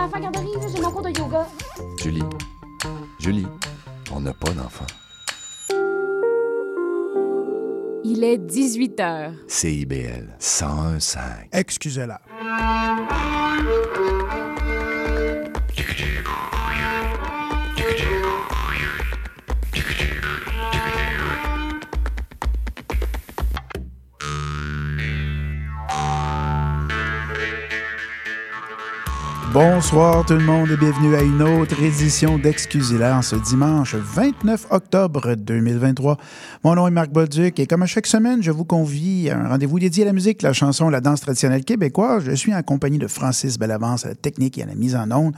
enfants à garderie, là, j'ai mon cours de yoga. Julie, Julie, on n'a pas d'enfant. Il est 18 heures. CIBL 101.5. Excusez-la. Bonsoir tout le monde et bienvenue à une autre édition d'Excusez-la en ce dimanche 29 octobre 2023. Mon nom est Marc Bolduc et comme à chaque semaine, je vous convie à un rendez-vous dédié à la musique, la chanson, la danse traditionnelle québécoise. Je suis en compagnie de Francis Bellavance à la technique et à la mise en onde.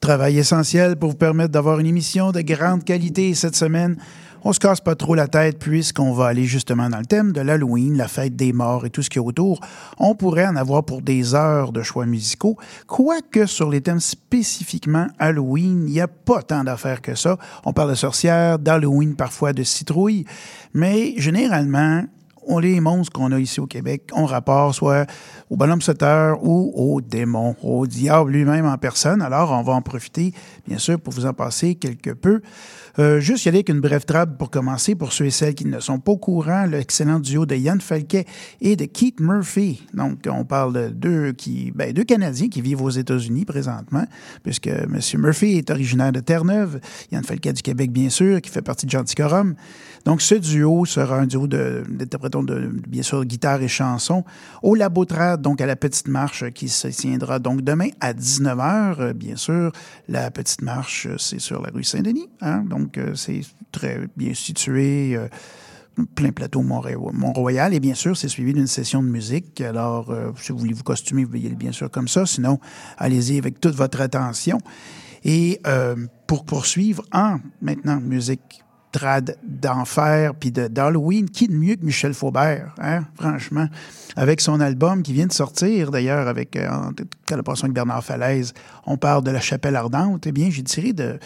Travail essentiel pour vous permettre d'avoir une émission de grande qualité cette semaine. On se casse pas trop la tête puisqu'on va aller justement dans le thème de l'Halloween, la fête des morts et tout ce qui est autour. On pourrait en avoir pour des heures de choix musicaux, quoique sur les thèmes spécifiquement Halloween, il n'y a pas tant d'affaires que ça. On parle de sorcières, d'Halloween parfois de citrouilles, mais généralement, on les monstres qu'on a ici au Québec ont rapport soit au bonhomme sauteur ou au démon, au diable lui-même en personne. Alors, on va en profiter, bien sûr, pour vous en passer quelque peu. Euh, juste y aller avec une brève trame pour commencer, pour ceux et celles qui ne sont pas au courant, l'excellent duo de Yann Falquet et de Keith Murphy. Donc, on parle de deux, qui, ben, deux Canadiens qui vivent aux États-Unis présentement, puisque M. Murphy est originaire de Terre-Neuve, Yann Falquet du Québec, bien sûr, qui fait partie de Gentilcorum. Donc, ce duo sera un duo d'interprétants de, bien sûr, guitare et chansons au Labotrade, donc à la Petite Marche, qui se tiendra donc demain à 19h, bien sûr. La Petite Marche, c'est sur la rue Saint-Denis, hein? Donc c'est très bien situé. Euh, plein plateau Mont-Royal. Et bien sûr, c'est suivi d'une session de musique. Alors, euh, si vous voulez vous costumer, vous voyez bien sûr comme ça. Sinon, allez-y avec toute votre attention. Et euh, pour poursuivre en maintenant musique trad d'enfer puis d'Halloween, qui de mieux que Michel Faubert, hein, franchement, avec son album qui vient de sortir d'ailleurs avec euh, en collaboration avec Bernard Falaise, on parle de la chapelle ardente. Eh bien, j'ai tiré de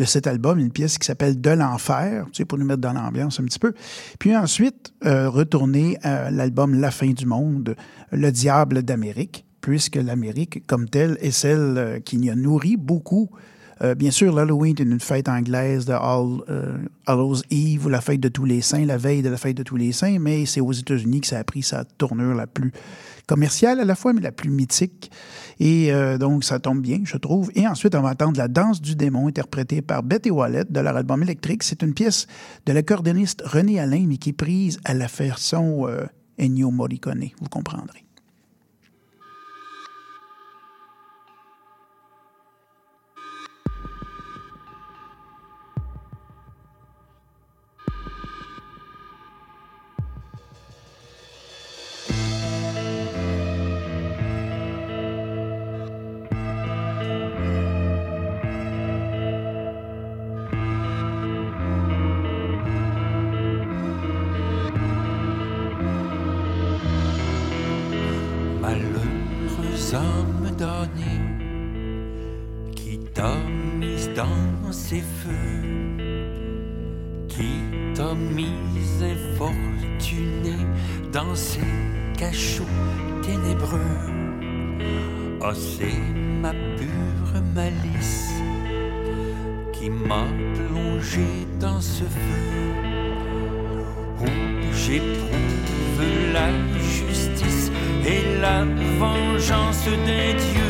de cet album, une pièce qui s'appelle De l'enfer, tu sais, pour nous mettre dans l'ambiance un petit peu. Puis ensuite, euh, retourner à l'album La fin du monde, Le diable d'Amérique, puisque l'Amérique, comme telle, est celle euh, qui y a nourri beaucoup. Euh, bien sûr, l'Halloween est une fête anglaise de All, Eve, ou la fête de tous les saints, la veille de la fête de tous les saints, mais c'est aux États-Unis que ça a pris sa tournure la plus commerciale à la fois, mais la plus mythique. Et euh, donc, ça tombe bien, je trouve. Et ensuite, on va entendre La danse du démon, interprétée par Betty Wallet de leur album électrique. C'est une pièce de l'accordéoniste René Alain, mais qui est prise à la façon euh, Ennio Morricone, vous comprendrez. T'a mise dans ses feux, qui t'a mise infortunée dans ses cachots ténébreux. Oh, c'est ma pure malice qui m'a plongé dans ce feu où j'éprouve la justice et la vengeance des dieux.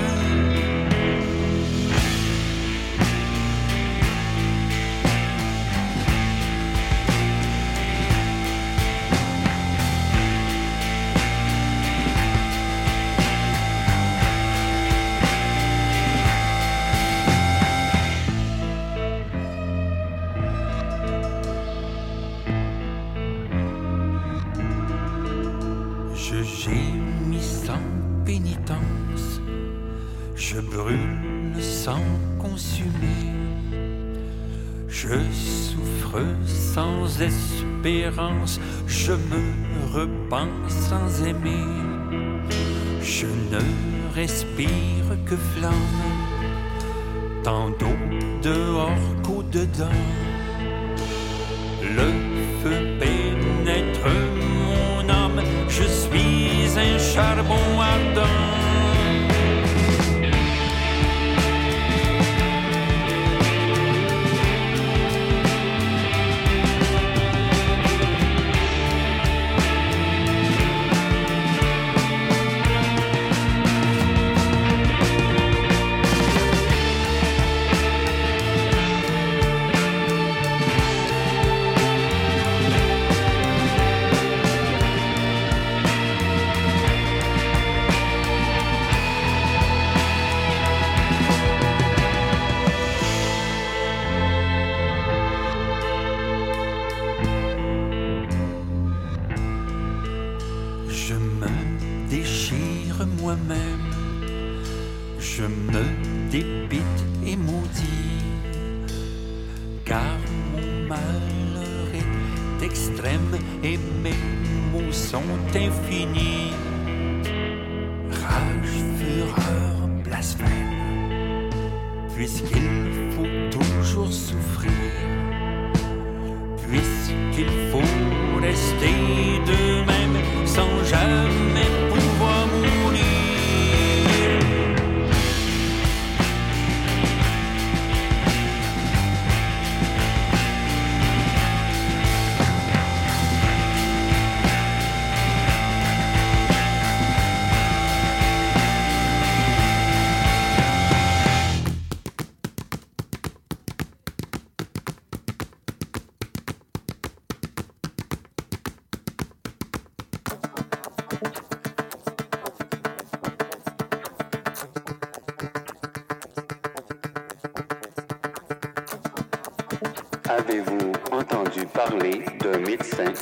Je me repens sans aimer, je ne respire que flamme, tant d'eau dehors qu'au-dedans. Le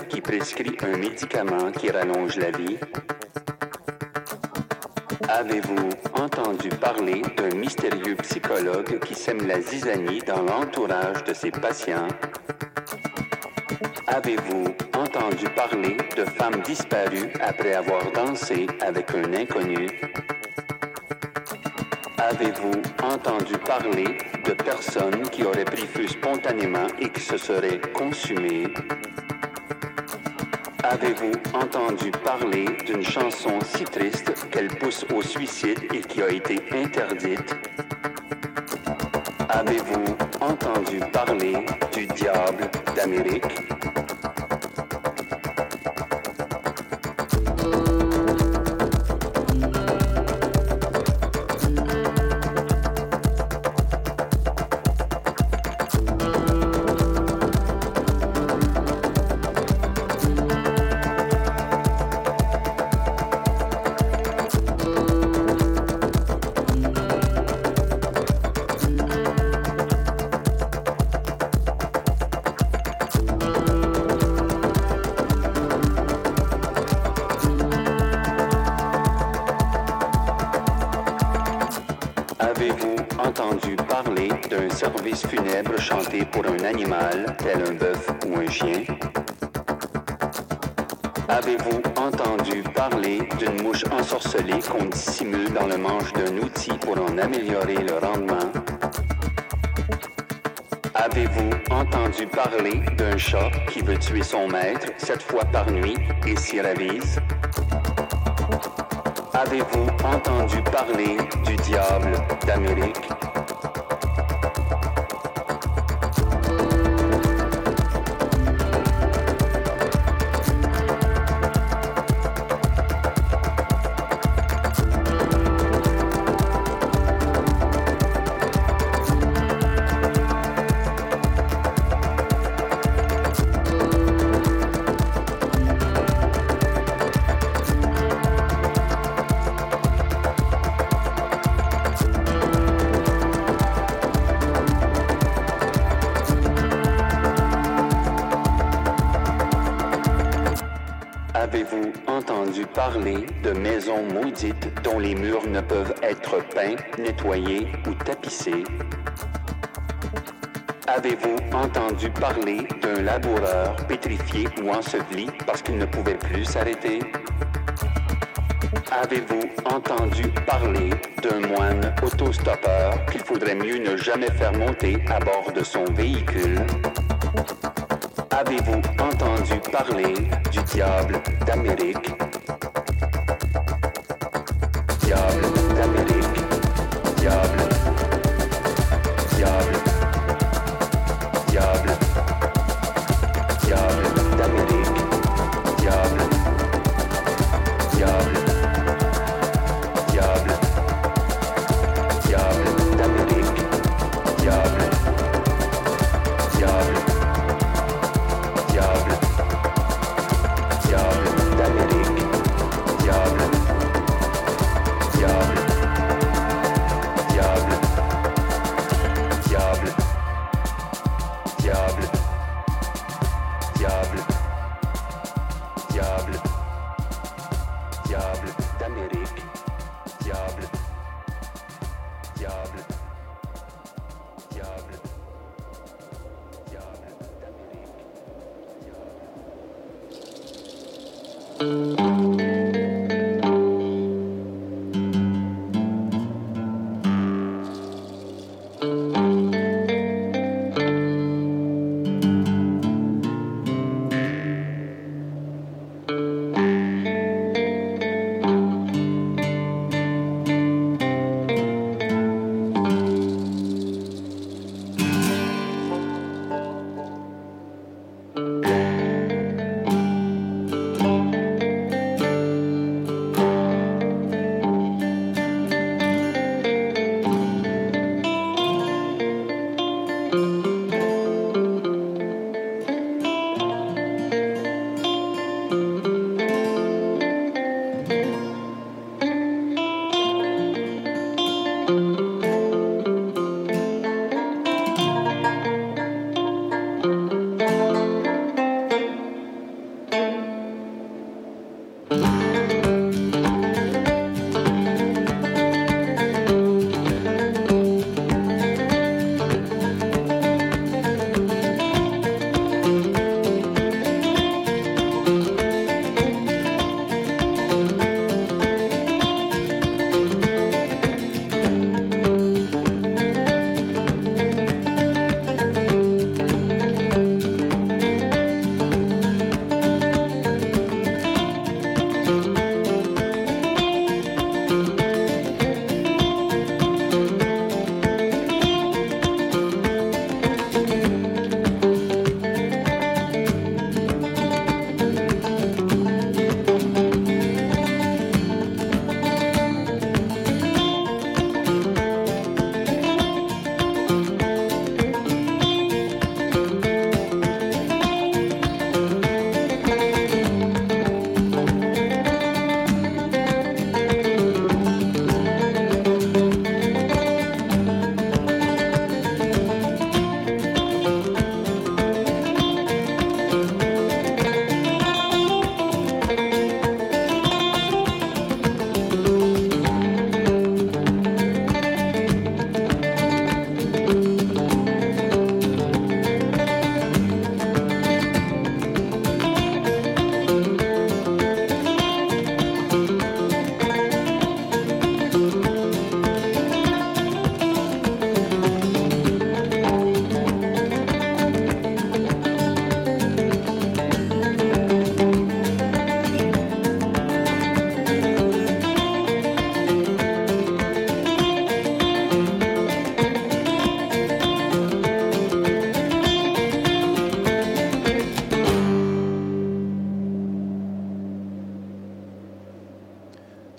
qui prescrit un médicament qui rallonge la vie? Avez-vous entendu parler d'un mystérieux psychologue qui sème la zizanie dans l'entourage de ses patients? Avez-vous entendu parler de femmes disparues après avoir dansé avec un inconnu? Avez-vous entendu parler de personnes qui auraient pris feu spontanément et qui se seraient consumées? Avez-vous entendu parler d'une chanson si triste qu'elle pousse au suicide et qui a été interdite? Avez-vous entendu parler du diable d'Amérique? Ensorcelée qu'on dissimule dans le manche d'un outil pour en améliorer le rendement? Avez-vous entendu parler d'un chat qui veut tuer son maître sept fois par nuit et s'y ravise? Avez-vous entendu parler du diable d'Amérique? Avez-vous entendu parler de maisons maudites dont les murs ne peuvent être peints, nettoyés ou tapissés? Avez-vous entendu parler d'un laboureur pétrifié ou enseveli parce qu'il ne pouvait plus s'arrêter? Avez-vous entendu parler d'un moine autostoppeur qu'il faudrait mieux ne jamais faire monter à bord de son véhicule? Avez-vous entendu parler du diable d'Amérique?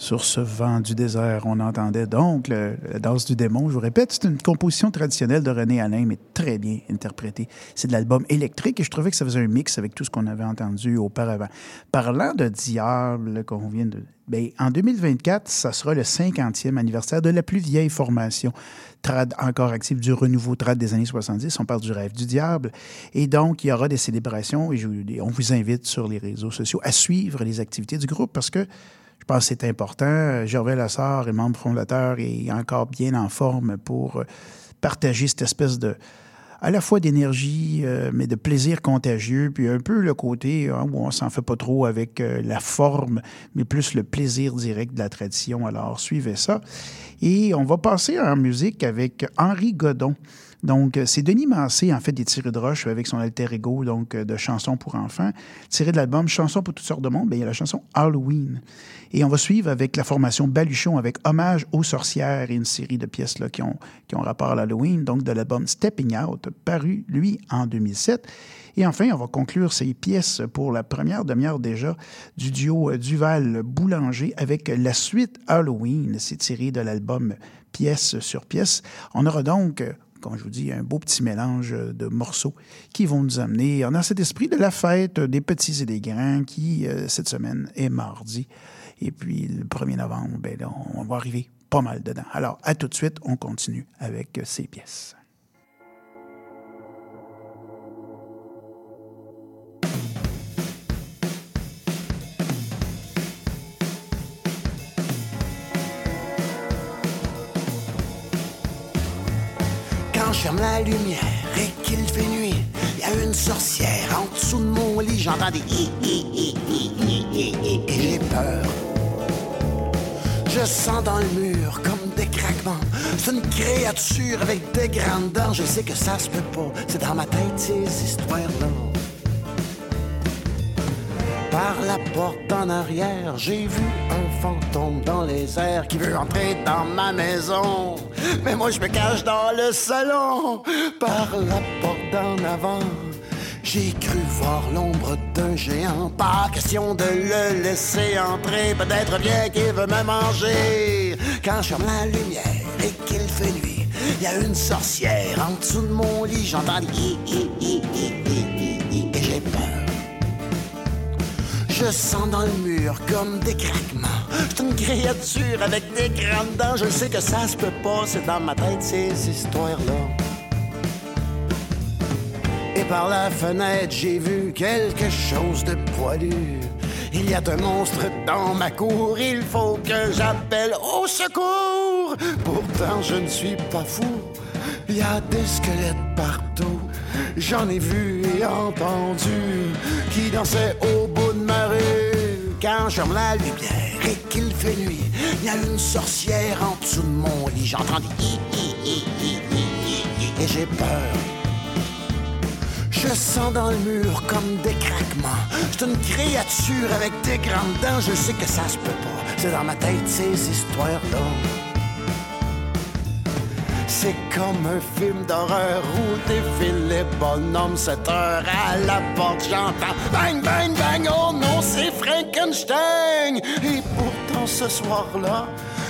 Sur ce vent du désert, on entendait donc la danse du démon. Je vous répète, c'est une composition traditionnelle de René Alain, mais très bien interprétée. C'est de l'album électrique et je trouvais que ça faisait un mix avec tout ce qu'on avait entendu auparavant. Parlant de diable qu'on vient de... Bien, en 2024, ça sera le 50e anniversaire de la plus vieille formation trad encore active du renouveau trad des années 70. On parle du rêve du diable. Et donc, il y aura des célébrations et je, on vous invite sur les réseaux sociaux à suivre les activités du groupe parce que pense que c'est important. Gervais Lassard est membre fondateur et encore bien en forme pour partager cette espèce de à la fois d'énergie, euh, mais de plaisir contagieux, puis un peu le côté hein, où on s'en fait pas trop avec euh, la forme, mais plus le plaisir direct de la tradition. Alors, suivez ça. Et on va passer en musique avec Henri Godon. Donc, euh, c'est Denis Massé, en fait, des tirés de roche avec son alter ego, donc de chansons pour enfants. Tiré de l'album Chansons pour toutes sortes de monde, bien, il y a la chanson Halloween. Et on va suivre avec la formation Baluchon avec Hommage aux sorcières et une série de pièces là, qui, ont, qui ont rapport à l'Halloween, donc de l'album Stepping Out, paru, lui, en 2007. Et enfin, on va conclure ces pièces pour la première demi-heure déjà du duo Duval-Boulanger avec la suite Halloween. C'est tiré de l'album Pièce sur pièce. On aura donc comme je vous dis, un beau petit mélange de morceaux qui vont nous amener dans cet esprit de la fête des petits et des grands qui, cette semaine, est mardi. Et puis, le 1er novembre, ben on va arriver pas mal dedans. Alors, à tout de suite, on continue avec ces pièces. Ferme la lumière et qu'il fait nuit, y a une sorcière en dessous de mon lit, j'entends des hi hi hi hi hi et j'ai peur. Je sens dans le mur comme des craquements. C'est une créature avec des grandes dents. Je sais que ça se peut pas. C'est dans ma tête ces histoires-là. Par la porte en arrière, j'ai vu un fantôme dans les airs qui veut entrer dans ma maison. Mais moi je me cache dans le salon. Par la porte en avant, j'ai cru voir l'ombre d'un géant. Pas question de le laisser entrer. Peut-être bien qu'il veut me manger. Quand je ferme la lumière et qu'il fait nuit, il y a une sorcière en dessous de mon lit. J'entends hi hi Je sens dans le mur comme des craquements. C'est une créature avec des grandes dents. Je sais que ça se peut pas. C'est dans ma tête ces histoires-là. Et par la fenêtre, j'ai vu quelque chose de poilu. Il y a un monstre dans ma cour, il faut que j'appelle au secours. Pourtant, je ne suis pas fou. Il y a des squelettes partout. J'en ai vu et entendu qui dansaient au bout Quand je ferme la lumière et qu'il fait nuit, il y a une sorcière en dessous de mon lit. J'entends des hi hi hi et j'ai peur. Je sens dans le mur comme des craquements. C'est une créature avec des grandes dents. Je sais que ça se peut pas. C'est dans ma tête ces histoires-là. C'est comme un film d'horreur où défilent les bonhommes 7 heures à la porte. J'entends bang, bang, bang. Oh non, c'est Frankenstein. Et pourtant ce soir-là,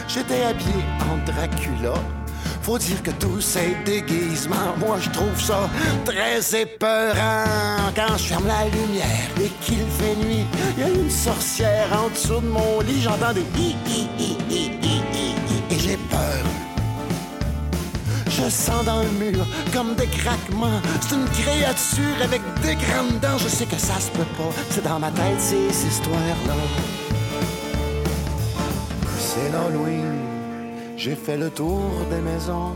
j'étais habillé en Dracula. Faut dire que tous ces déguisements, moi je trouve ça très épeurant. Quand je ferme la lumière et qu'il fait nuit, il y a une sorcière en dessous de mon lit. J'entends des hi hi hi hi hi Je sens dans le mur comme des craquements. C'est une créature avec des grandes dents. Je sais que ça se peut pas. C'est dans ma tête ces histoires-là. C'est l'Halloween. J'ai fait le tour des maisons.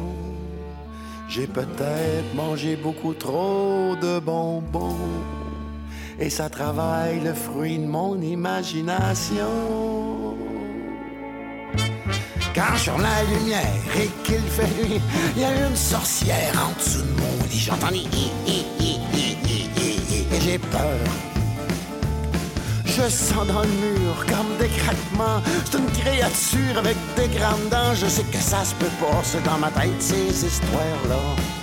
J'ai peut-être mangé beaucoup trop de bonbons. Et ça travaille le fruit de mon imagination. Quand ferme la lumière et qu'il fait nuit, il y a une sorcière en dessous de mon lit. J'entends hi hi et j'ai peur. Je sens dans le mur comme des craquements. C'est une créature avec des grandes dents. Je sais que ça se peut pas. C'est dans ma tête ces histoires-là.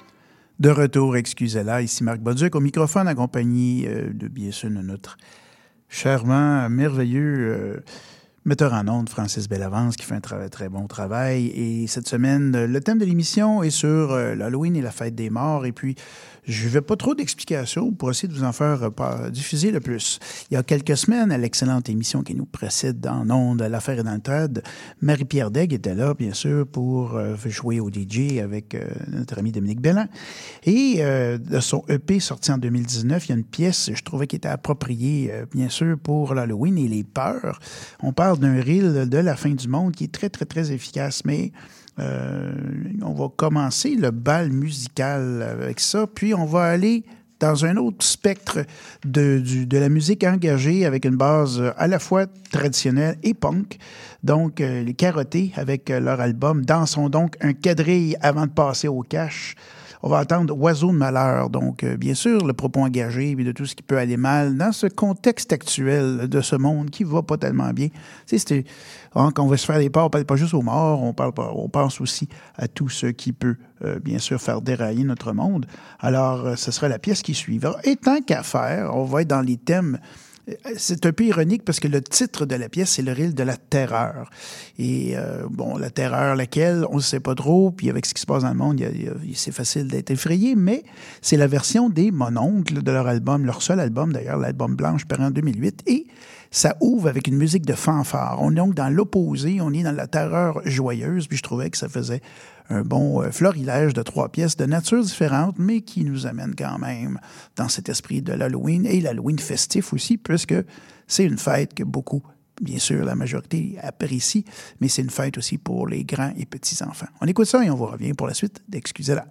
De retour, excusez-la, ici Marc Bolduc au microphone accompagné euh, de bien sûr de notre charmant, merveilleux euh, metteur en ondes, Francis Bellavance, qui fait un très, très bon travail. Et cette semaine, le thème de l'émission est sur euh, l'Halloween et la fête des morts. Et puis, je ne vais pas trop d'explications pour essayer de vous en faire euh, diffuser le plus. Il y a quelques semaines, à l'excellente émission qui nous précède dans Onde, l'affaire est dans le Marie-Pierre Degg était là, bien sûr, pour euh, jouer au DJ avec euh, notre ami Dominique Bellin. Et euh, de son EP sorti en 2019, il y a une pièce, je trouvais, qui était appropriée, euh, bien sûr, pour l'Halloween et les peurs. On parle d'un reel de la fin du monde qui est très, très, très efficace, mais euh, on va commencer le bal musical avec ça, puis on va aller dans un autre spectre de, du- de la musique engagée avec une base à la fois traditionnelle et punk. Donc, euh, les Carottés, avec euh, leur album, dansons donc un quadrille avant de passer au cash. On va entendre Oiseau de malheur. Donc, euh, bien sûr, le propos engagé puis de tout ce qui peut aller mal dans ce contexte actuel de ce monde qui va pas tellement bien. Tu sais, hein, quand on va se faire des parts, on parle pas juste aux morts, on, parle pas, on pense aussi à tout ce qui peut, euh, bien sûr, faire dérailler notre monde. Alors, euh, ce sera la pièce qui suivra. Et tant qu'à faire, on va être dans les thèmes c'est un peu ironique parce que le titre de la pièce, c'est le reel de la terreur. Et euh, bon, la terreur, laquelle, on ne sait pas trop. Puis avec ce qui se passe dans le monde, c'est facile d'être effrayé. Mais c'est la version des Mononcles de leur album, leur seul album d'ailleurs, l'album Blanche, paru en 2008. Et ça ouvre avec une musique de fanfare. On est donc dans l'opposé, on est dans la terreur joyeuse. Puis je trouvais que ça faisait un bon euh, florilège de trois pièces de nature différente, mais qui nous amène quand même dans cet esprit de l'Halloween et l'Halloween festif aussi, puisque c'est une fête que beaucoup, bien sûr, la majorité apprécie, mais c'est une fête aussi pour les grands et petits enfants. On écoute ça et on vous revient pour la suite d'Excusez-la.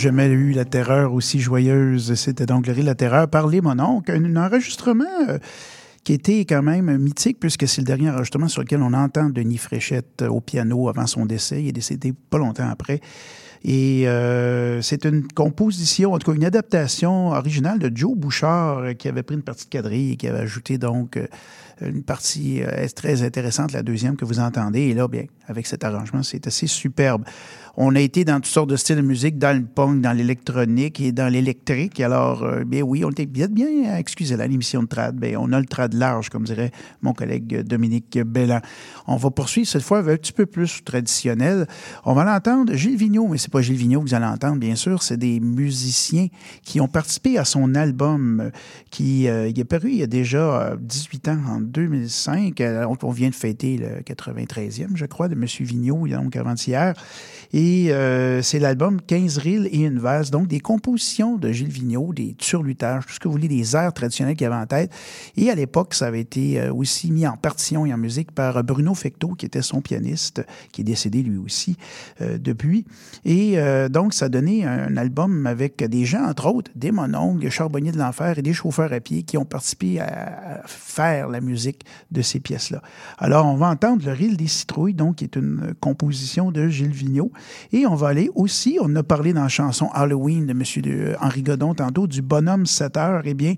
Jamais eu la terreur aussi joyeuse. C'était donc le rire de la terreur par les Mononques. Un, enregistrement euh, qui était quand même mythique puisque c'est le dernier enregistrement sur lequel on entend Denis Fréchette euh, au piano avant son décès. Il est décédé pas longtemps après. Et euh, c'est une composition, en tout cas une adaptation originale de Joe Bouchard qui avait pris une partie de quadrille et qui avait ajouté donc une partie très intéressante, la deuxième que vous entendez. Et là, bien, avec cet arrangement, c'est assez superbe. On a été dans toutes sortes de styles de musique, dans le punk, dans l'électronique et dans l'électrique. Alors, euh, bien oui, on était bien, bien excusez la l'émission de trad. Bien, on a le trad large, comme dirait mon collègue Dominique Bellan. On va poursuivre cette fois avec un petit peu plus traditionnel. On va l'entendre, Gilles Vigneault, mais c'est pas Gilles Vigneault que vous allez entendre, bien sûr, c'est des musiciens qui ont participé à son album euh, qui euh, est paru il y a déjà euh, 18 ans, en 2005. Euh, on vient de fêter le 93e, je crois, de M. Vigneault, donc avant-hier. Euh, c'est l'album 15 rilles et une valse, donc des compositions de Gilles Vigneault, des turlutages, tout ce que vous voulez, des airs traditionnels qu'il avait en tête. Et à l'époque, ça avait été euh, aussi mis en partition et en musique par Bruno Fecteau, qui était son pianiste, qui est décédé lui aussi euh, depuis. Et euh, donc, ça donnait un album avec des gens, entre autres, des mononcles, des charbonniers de l'enfer et des chauffeurs à pied qui ont participé à, faire la musique de ces pièces-là. Alors, on va entendre Le Rille des citrouilles, donc, qui est une composition de Gilles Vigneault. Et on va aller aussi, on a parlé dans la chanson Halloween de M. De, Henri Godon tantôt, du bonhomme 7 heures. Eh bien,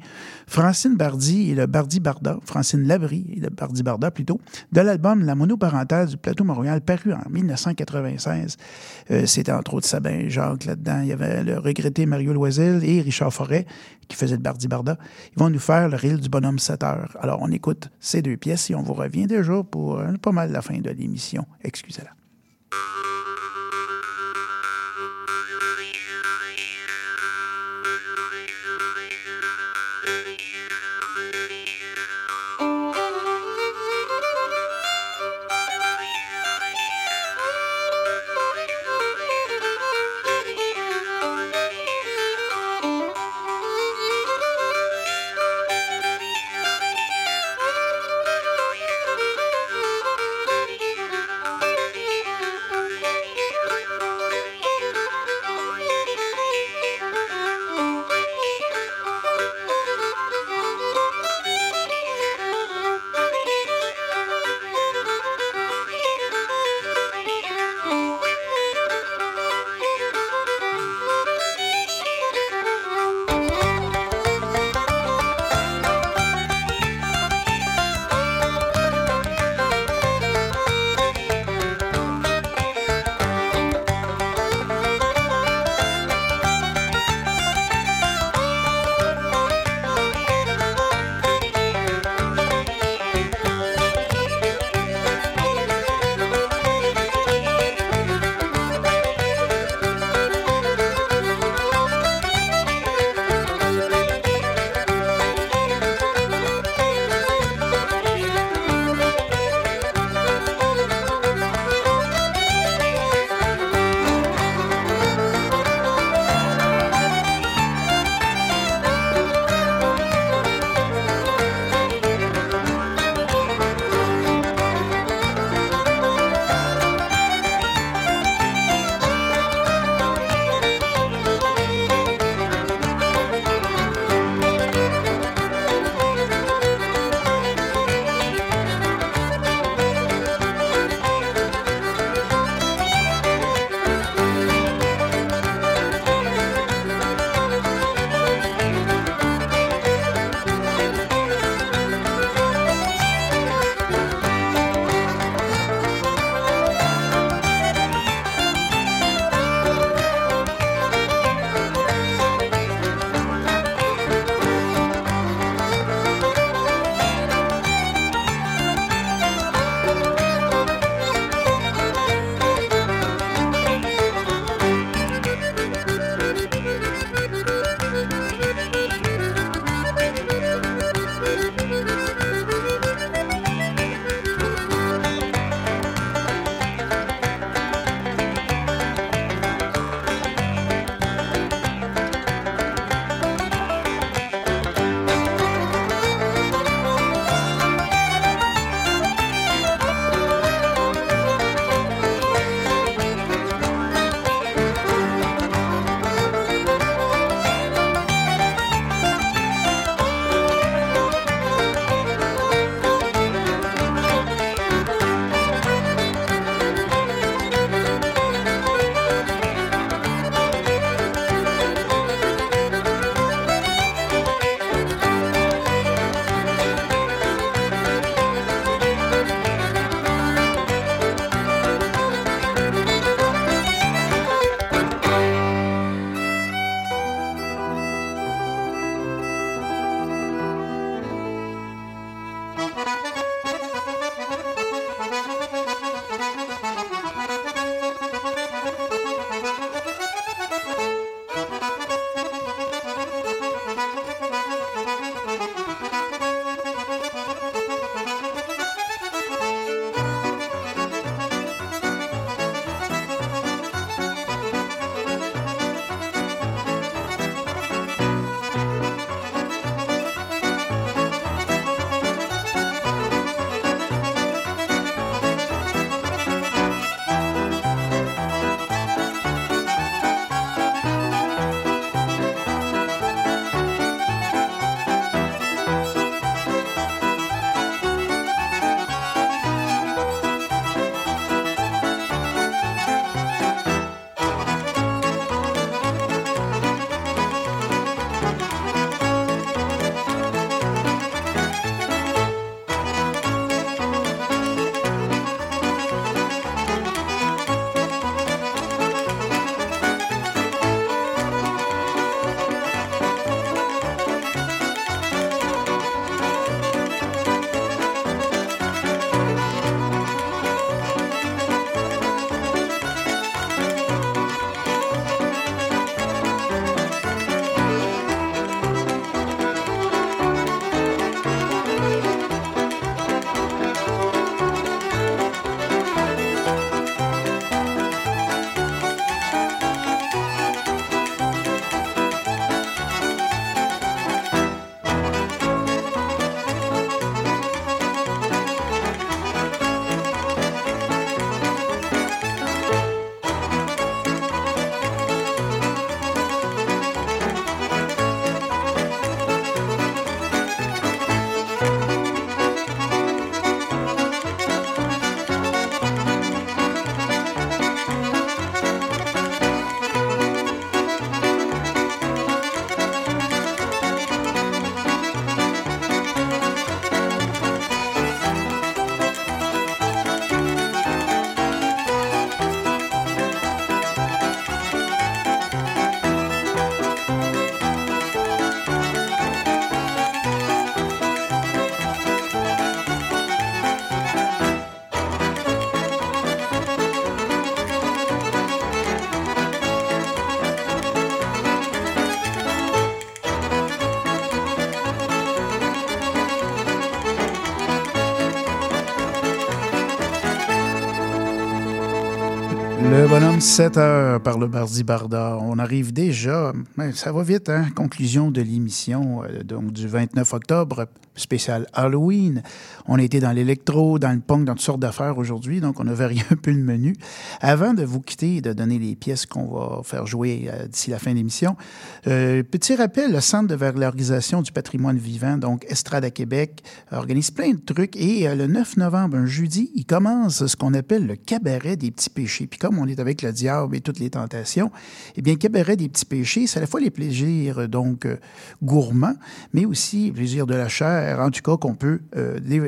Francine Bardi et le Bardi Barda, Francine Labrie et le Bardi Barda plutôt, de l'album La monoparentale du plateau Montréal, paru en 1996. Euh, C'était entre autres Sabin Jacques là-dedans. Il y avait le regretté Mario Loisel et Richard Forêt qui faisaient le Bardi Barda. Ils vont nous faire le reel du bonhomme 7 heures. Alors, on écoute ces deux pièces et on vous revient déjà pour euh, pas mal la fin de l'émission. Excusez-la. 7 heures par le Bardi Barda. On arrive déjà, mais ça va vite, hein? Conclusion de l'émission euh, du 29 octobre, spécial Halloween. On a été dans l'électro, dans le punk, dans toutes sortes d'affaires aujourd'hui, donc on a varié un peu le menu. Avant de vous quitter et de donner les pièces qu'on va faire jouer euh, d'ici la fin de l'émission, euh, petit rappel, le Centre de valorisation du patrimoine vivant, donc Estrade à Québec, organise plein de trucs et euh, le 9 novembre, un jeudi, il commence ce qu'on appelle le cabaret des petits péchés. Puis comme on est avec le diable et toutes les tentations, eh bien, cabaret des petits péchés, c'est à la fois les plaisirs donc gourmands, mais aussi les plaisirs de la chair, en tout cas qu'on peut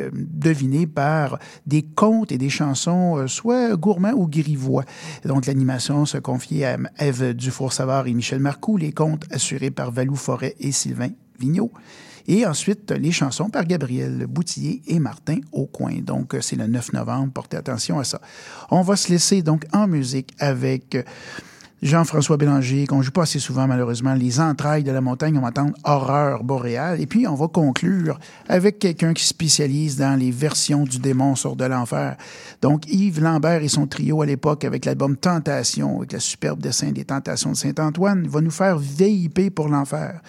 euh, deviner par des contes et des chansons, euh, soit gourmands ou grivois. Donc l'animation se confie à Ève Dufour-Savard et Michel Marcoux, les contes assurés par Valou Forêt et Sylvain Vigneault. Et ensuite, les chansons par Gabriel Boutillier et Martin Aucoin. Donc, c'est le 9 novembre. Portez attention à ça. On va se laisser donc en musique avec euh, Jean-François Bélanger, qu'on joue pas assez souvent, malheureusement. Les entrailles de la montagne, on va entendre Horreur boréale. Et puis, on va conclure avec quelqu'un qui se spécialise dans les versions du démon sort de l'enfer. Donc, Yves Lambert et son trio à l'époque avec l'album Tentation, avec le superbe dessin des Tentations de Saint-Antoine, va nous faire VIP pour l'enfer.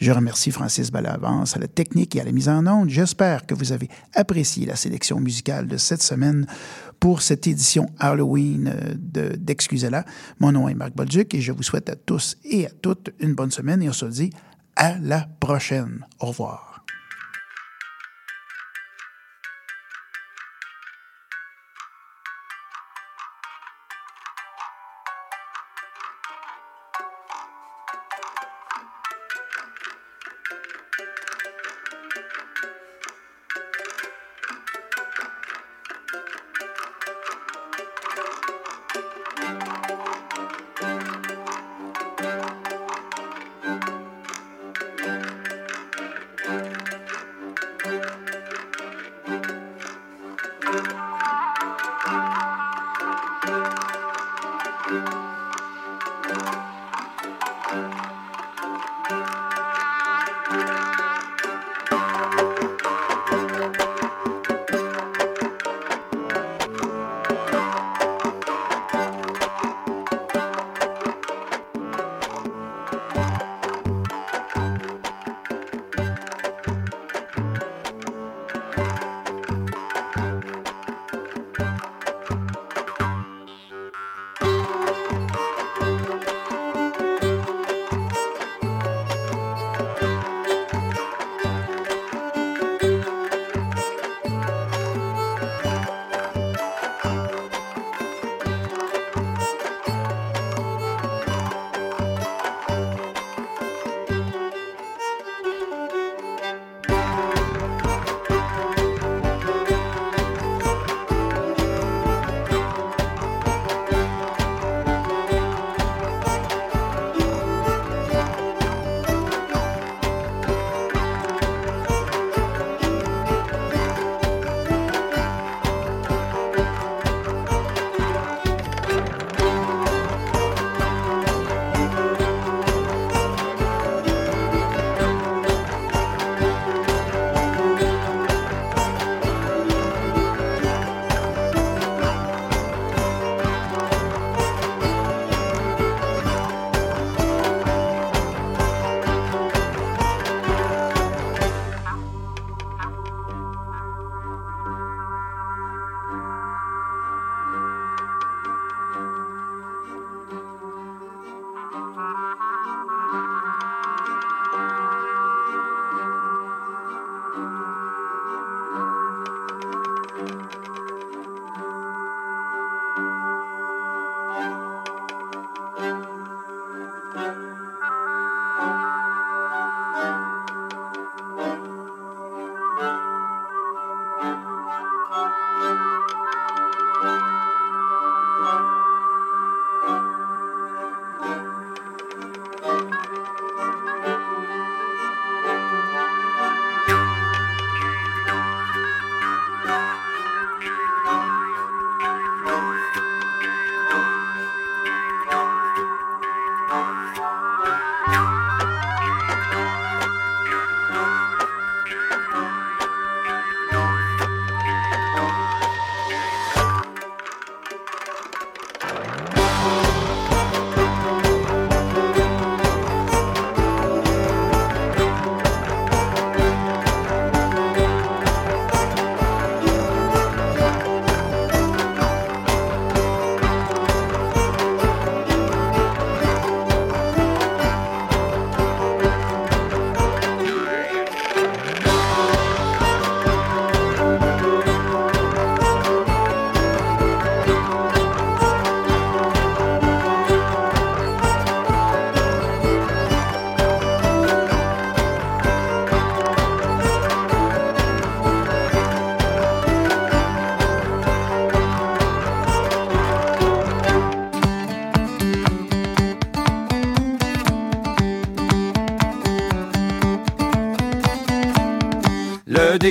Je remercie Francis Ballavance à la technique et à la mise en onde. J'espère que vous avez apprécié la sélection musicale de cette semaine pour cette édition Halloween euh, de- d'Excusez-la. Mon nom est Marc Bolduc et je vous souhaite à tous et à toutes une bonne semaine et on se dit à la prochaine. Au revoir.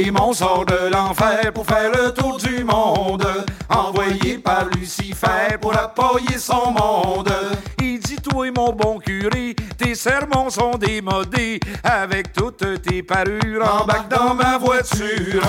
Démon sort de l'enfer pour faire le tour du monde, envoyé par Lucifer pour appuyer son monde. Il dit toi mon bon curé, tes sermons sont démodés, avec toutes tes parures, embarque dans ma voiture.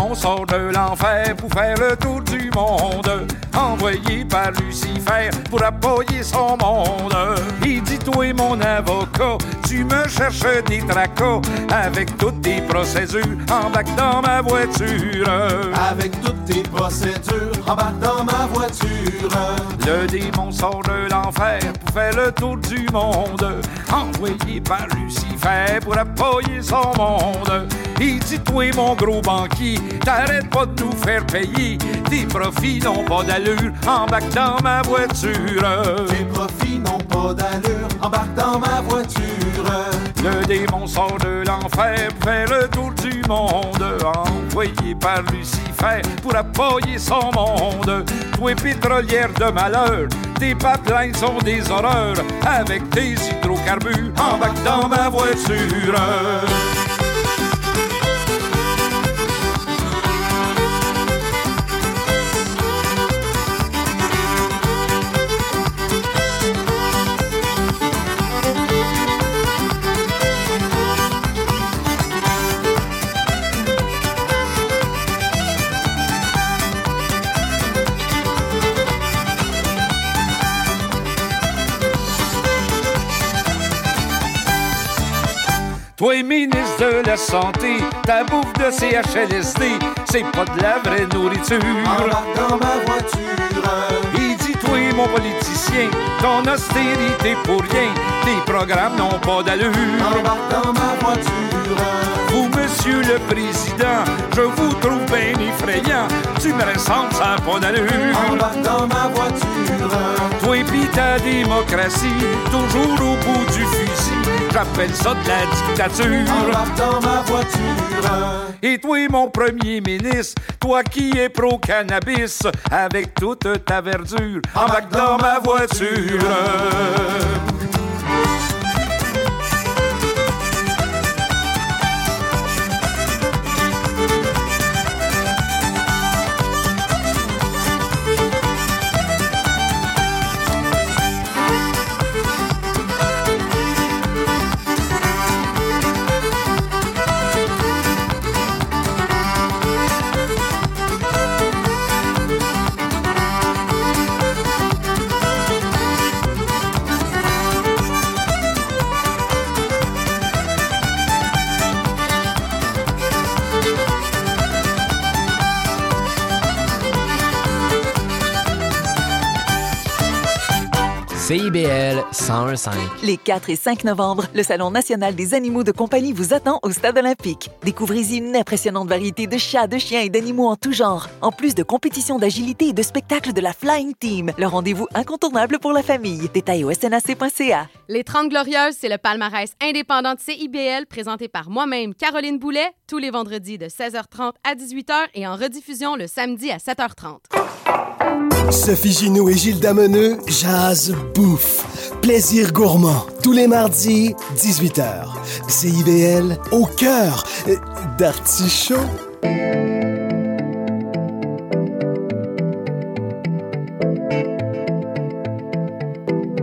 Démon sort de l'enfer pour faire le tour du monde, envoyé par Lucifer pour appuyer son monde. Il dit toi mon avocat, tu me cherches des tracas avec toutes tes procédures, embarque dans ma voiture. Tes procédures, embarque dans ma voiture. Le démon sort de l'enfer pour faire le tour du monde, envoyé par Lucifer pour appuyer son monde. Il dit toi mon gros banquier, t'arrêtes pas de nous faire payer, tes profits n'ont pas d'allure, embarque dans ma voiture. Tes profits n'ont pas d'allure, embarque dans ma voiture. Le démon sort de l'enfer faire le tour du monde, envoyé par Lucifer pour appuyer son monde. Toi pétrolière de malheur, tes pipelines sont des horreurs, avec tes hydrocarbures, embarque dans ma voiture. Toi, ministre de la Santé, ta bouffe de CHLSD, c'est pas de la vraie nourriture. Embarque dans ma voiture. Il dit, toi, mon politicien, ton austérité pour rien, tes programmes n'ont pas d'allure. Embarque dans ma voiture. Vous, monsieur le président, je vous trouve bien effrayant. Tu me ressembles, n'a pas d'allure. Embarque dans ma voiture. Toi pis ta démocratie, toujours au bout fusil. J'appelle ça de la dictature. Ma voiture. Et toi, mon premier ministre, toi qui es pro-cannabis, avec toute ta verdure, embarque dans ma voiture. CIBL 101.5. Les 4 et 5 novembre, le Salon national des animaux de compagnie vous attend au Stade olympique. Découvrez-y une impressionnante variété de chats, de chiens et d'animaux en tout genre, en plus de compétitions d'agilité et de spectacles de la Flying Team. Le rendez-vous incontournable pour la famille. Détails au snac.ca. Les 30 Glorieuses, c'est le palmarès indépendant de CIBL présenté par moi-même, Caroline Boulet, tous les vendredis de 16h30 à 18h et en rediffusion le samedi à 7h30. Sophie Ginoux et Gilles Dameneux, Jazz Bouffe. Plaisir gourmand. Tous les mardis, 18h. CIBL, au cœur euh, d'artichaut.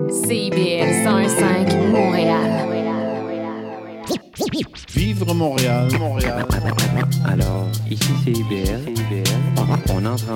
CIBL 101.5 Montréal. Vivre Montréal, Montréal. Alors, ici c'est IBL. On entre